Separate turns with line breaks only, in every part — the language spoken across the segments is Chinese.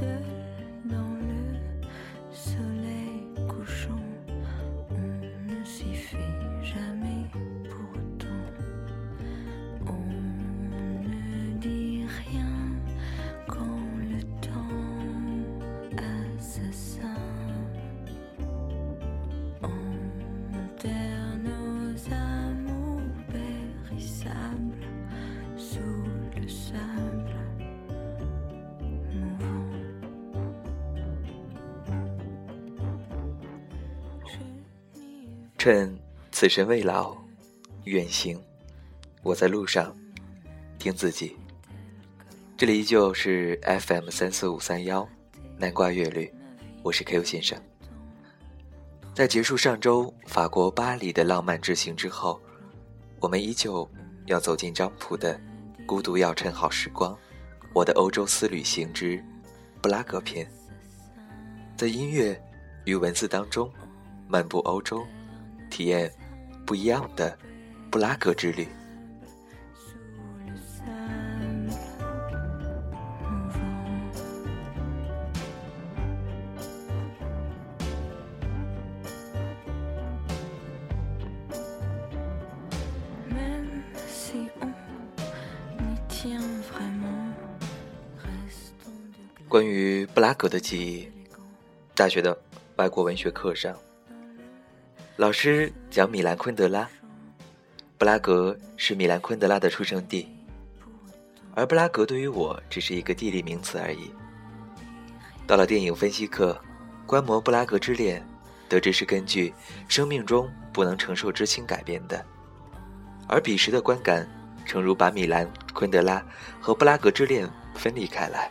to 趁此生未老，远行，我在路上，听自己。这里依旧是 FM 三四五三幺，南瓜乐律，我是 Q 先生。在结束上周法国巴黎的浪漫之行之后，我们依旧要走进张普的《孤独要趁好时光》，我的欧洲私旅行之布拉格篇，在音乐与文字当中漫步欧洲。体验不一样的布拉格之旅。关于布拉格的记忆，大学的外国文学课上。老师讲米兰昆德拉，布拉格是米兰昆德拉的出生地，而布拉格对于我只是一个地理名词而已。到了电影分析课，观摩《布拉格之恋》，得知是根据生命中不能承受之轻改编的，而彼时的观感，诚如把米兰昆德拉和布拉格之恋分离开来。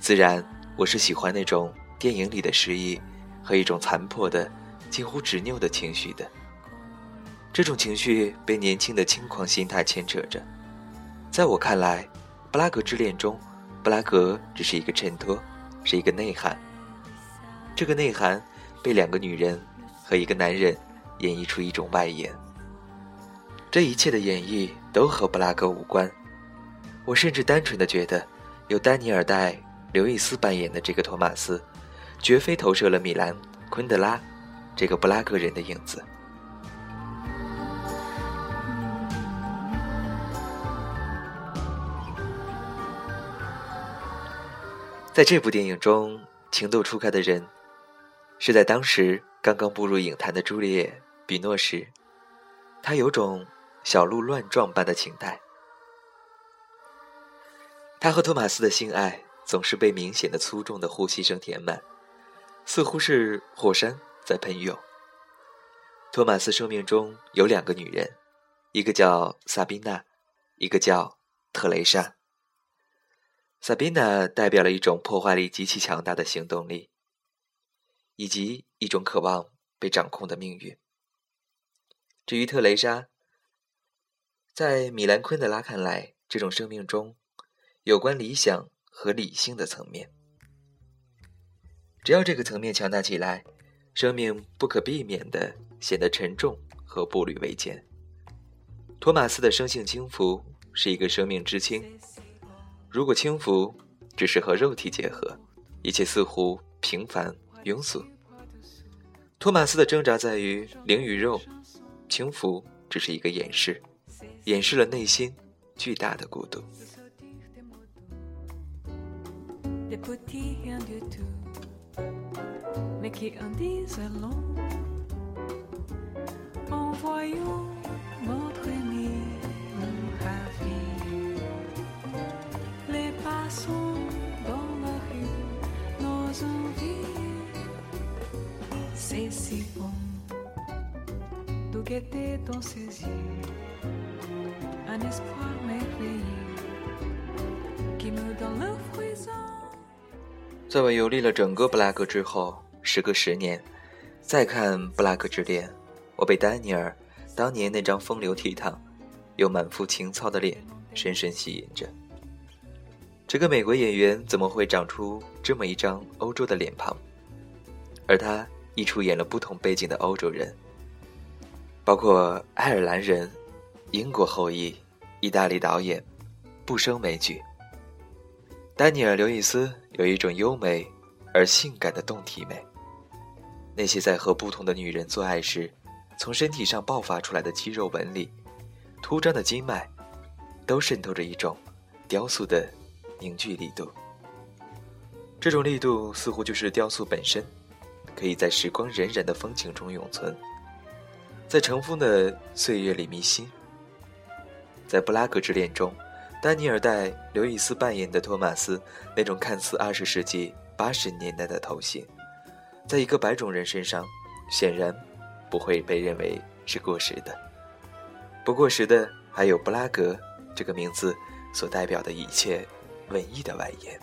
自然，我是喜欢那种电影里的诗意和一种残破的。近乎执拗的情绪的，这种情绪被年轻的轻狂心态牵扯着。在我看来，布拉格之恋中，布拉格只是一个衬托，是一个内涵。这个内涵被两个女人和一个男人演绎出一种外延。这一切的演绎都和布拉格无关。我甚至单纯的觉得，由丹尼尔戴刘易斯扮演的这个托马斯，绝非投射了米兰昆德拉。这个布拉格人的影子，在这部电影中，情窦初开的人，是在当时刚刚步入影坛的朱丽叶·比诺时，他有种小鹿乱撞般的情态。他和托马斯的性爱总是被明显的粗重的呼吸声填满，似乎是火山。在喷涌。托马斯生命中有两个女人，一个叫萨宾娜，一个叫特蕾莎。萨宾娜代表了一种破坏力极其强大的行动力，以及一种渴望被掌控的命运。至于特蕾莎，在米兰昆德拉看来，这种生命中有关理想和理性的层面，只要这个层面强大起来。生命不可避免地显得沉重和步履维艰。托马斯的生性轻浮是一个生命之轻。如果轻浮只是和肉体结合，一切似乎平凡庸俗。托马斯的挣扎在于灵与肉，轻浮只是一个掩饰，掩饰了内心巨大的孤独。mais qui en disent long en voyant notre ami ravi. Les passants dans la rue, nos envies, c'est si bon de guetter dans ses yeux un espoir merveilleux qui me donne le frisson. 在我游历了整个布拉格之后， 时隔十年，再看《布拉格之恋》，我被丹尼尔当年那张风流倜傥又满腹情操的脸深深吸引着。这个美国演员怎么会长出这么一张欧洲的脸庞？而他亦出演了不同背景的欧洲人，包括爱尔兰人、英国后裔、意大利导演，不胜枚举。丹尼尔·刘易斯有一种优美而性感的动体美。那些在和不同的女人做爱时，从身体上爆发出来的肌肉纹理、凸张的经脉，都渗透着一种雕塑的凝聚力度。这种力度似乎就是雕塑本身，可以在时光荏苒的风情中永存，在尘封的岁月里迷心。在《布拉格之恋》中，丹尼尔戴刘易斯扮演的托马斯那种看似二十世纪八十年代的头型。在一个白种人身上，显然不会被认为是过时的。不过时的还有布拉格这个名字所代表的一切文艺的外延。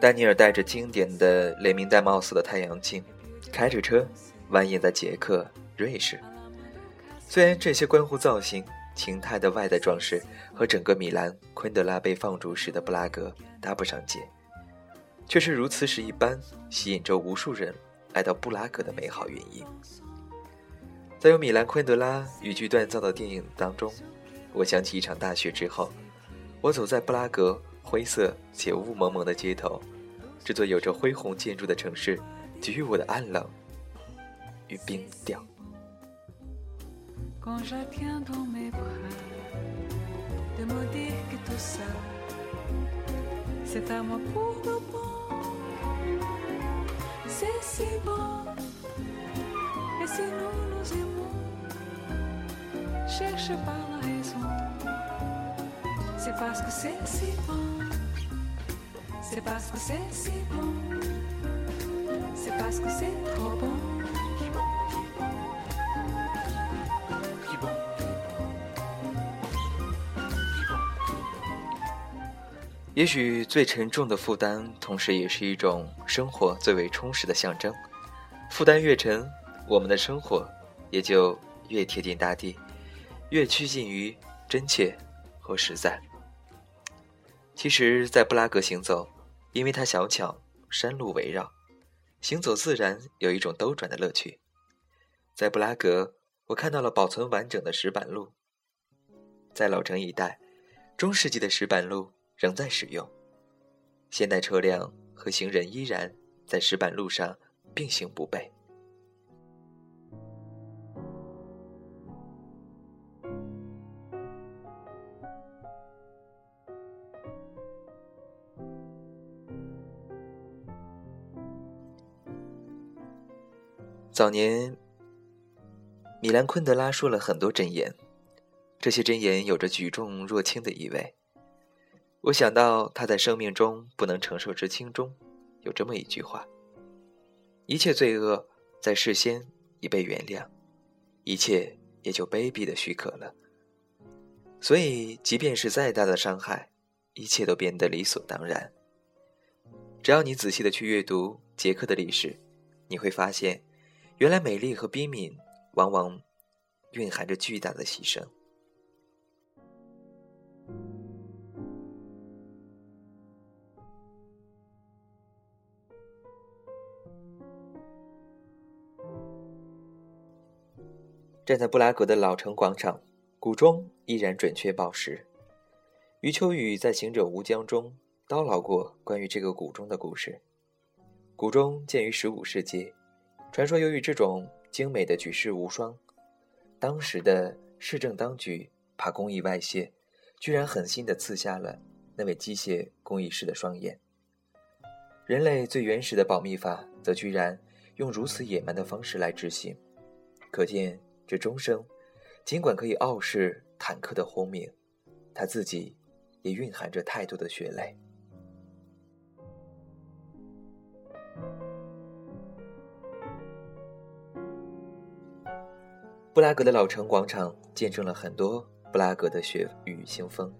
丹尼尔戴着经典的雷明戴帽子的太阳镜，开着车蜿蜒在捷克、瑞士。虽然这些关乎造型、情态的外在装饰和整个米兰昆德拉被放逐时的布拉格搭不上界，却是如此使一般吸引着无数人来到布拉格的美好原因。在有米兰昆德拉语句锻造的电影当中，我想起一场大雪之后，我走在布拉格。灰色且雾蒙蒙的街头，这座有着恢宏建筑的城市，给予我的暗冷与冰调。也许最沉重的负担，同时也是一种生活最为充实的象征。负担越沉，我们的生活也就越贴近大地，越趋近于真切和实在。其实，在布拉格行走，因为它小巧，山路围绕，行走自然有一种兜转的乐趣。在布拉格，我看到了保存完整的石板路。在老城一带，中世纪的石板路仍在使用，现代车辆和行人依然在石板路上并行不悖。早年，米兰昆德拉说了很多箴言，这些箴言有着举重若轻的意味。我想到他在《生命中不能承受之轻》中有这么一句话：“一切罪恶在事先已被原谅，一切也就卑鄙的许可了。所以，即便是再大的伤害，一切都变得理所当然。只要你仔细的去阅读捷克的历史，你会发现。”原来，美丽和悲悯往往蕴含着巨大的牺牲。站在布拉格的老城广场，古钟依然准确报时。余秋雨在《行者无疆》中叨唠过关于这个古钟的故事。古钟建于十五世纪。传说，由于这种精美的举世无双，当时的市政当局怕工艺外泄，居然狠心地刺瞎了那位机械工艺师的双眼。人类最原始的保密法，则居然用如此野蛮的方式来执行，可见这钟声，尽管可以傲视坦克的轰鸣，它自己也蕴含着太多的血泪。布拉格的老城广场见证了很多布拉格的血雨腥风。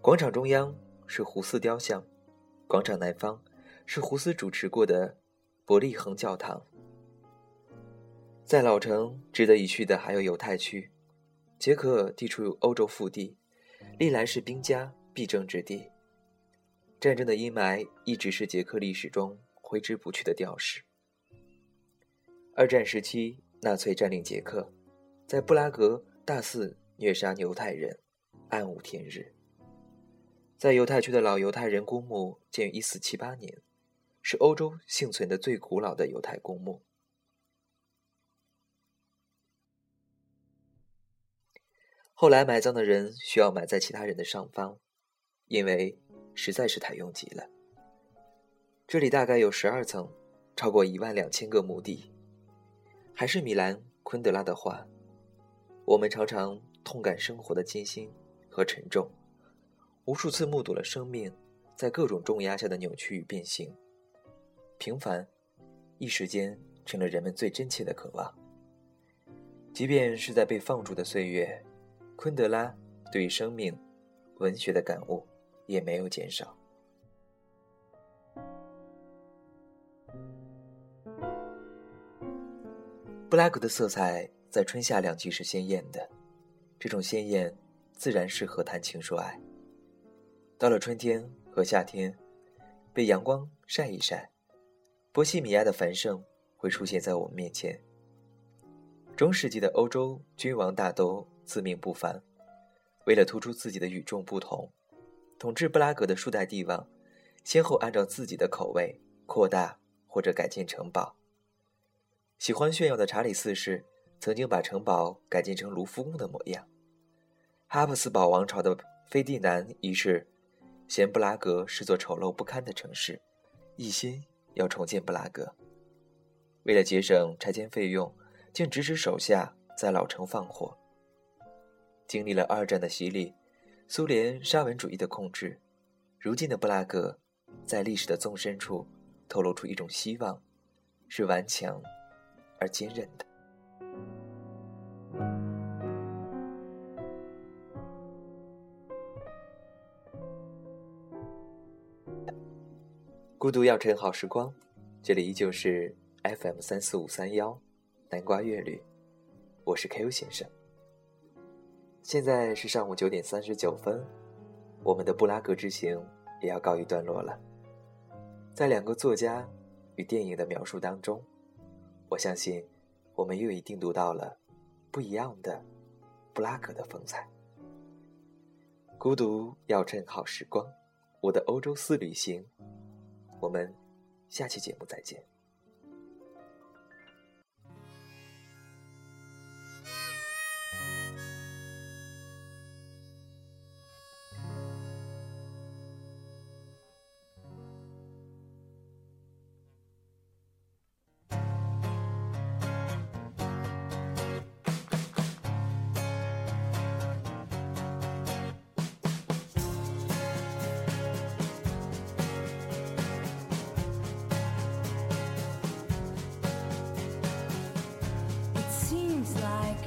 广场中央是胡斯雕像，广场南方是胡斯主持过的伯利恒教堂。在老城值得一去的还有犹太区。捷克地处欧洲腹地，历来是兵家必争之地。战争的阴霾一直是捷克历史中挥之不去的调式。二战时期，纳粹占领捷克，在布拉格大肆虐杀犹太人，暗无天日。在犹太区的老犹太人公墓建于1478年，是欧洲幸存的最古老的犹太公墓。后来埋葬的人需要埋在其他人的上方，因为实在是太拥挤了。这里大概有十二层，超过一万两千个墓地。还是米兰昆德拉的话：“我们常常痛感生活的艰辛和沉重，无数次目睹了生命在各种重压下的扭曲与变形。平凡，一时间成了人们最真切的渴望。即便是在被放逐的岁月。”昆德拉对于生命、文学的感悟也没有减少。布拉格的色彩在春夏两季是鲜艳的，这种鲜艳自然适合谈情说爱。到了春天和夏天，被阳光晒一晒，波西米亚的繁盛会出现在我们面前。中世纪的欧洲君王大都。自命不凡，为了突出自己的与众不同，统治布拉格的数代帝王，先后按照自己的口味扩大或者改建城堡。喜欢炫耀的查理四世曾经把城堡改建成卢浮宫的模样。哈布斯堡王朝的菲蒂南一世嫌布拉格是座丑陋不堪的城市，一心要重建布拉格。为了节省拆迁费用，竟指使手下在老城放火。经历了二战的洗礼，苏联沙文主义的控制，如今的布拉格，在历史的纵深处透露出一种希望，是顽强而坚韧的。孤独要趁好时光，这里依旧是 FM 三四五三幺南瓜乐旅，我是 Q 先生。现在是上午九点三十九分，我们的布拉格之行也要告一段落了。在两个作家与电影的描述当中，我相信我们又一定读到了不一样的布拉格的风采。孤独要趁好时光，我的欧洲四旅行，我们下期节目再见。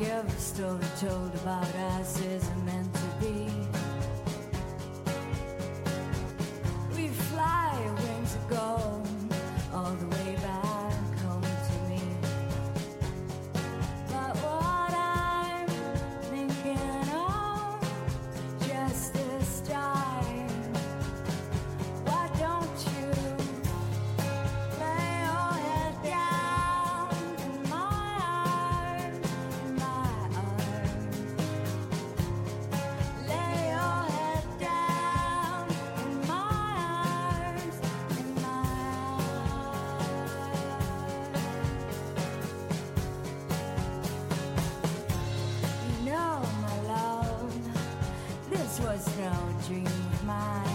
Every story told about us isn't meant to be. Dream of mine.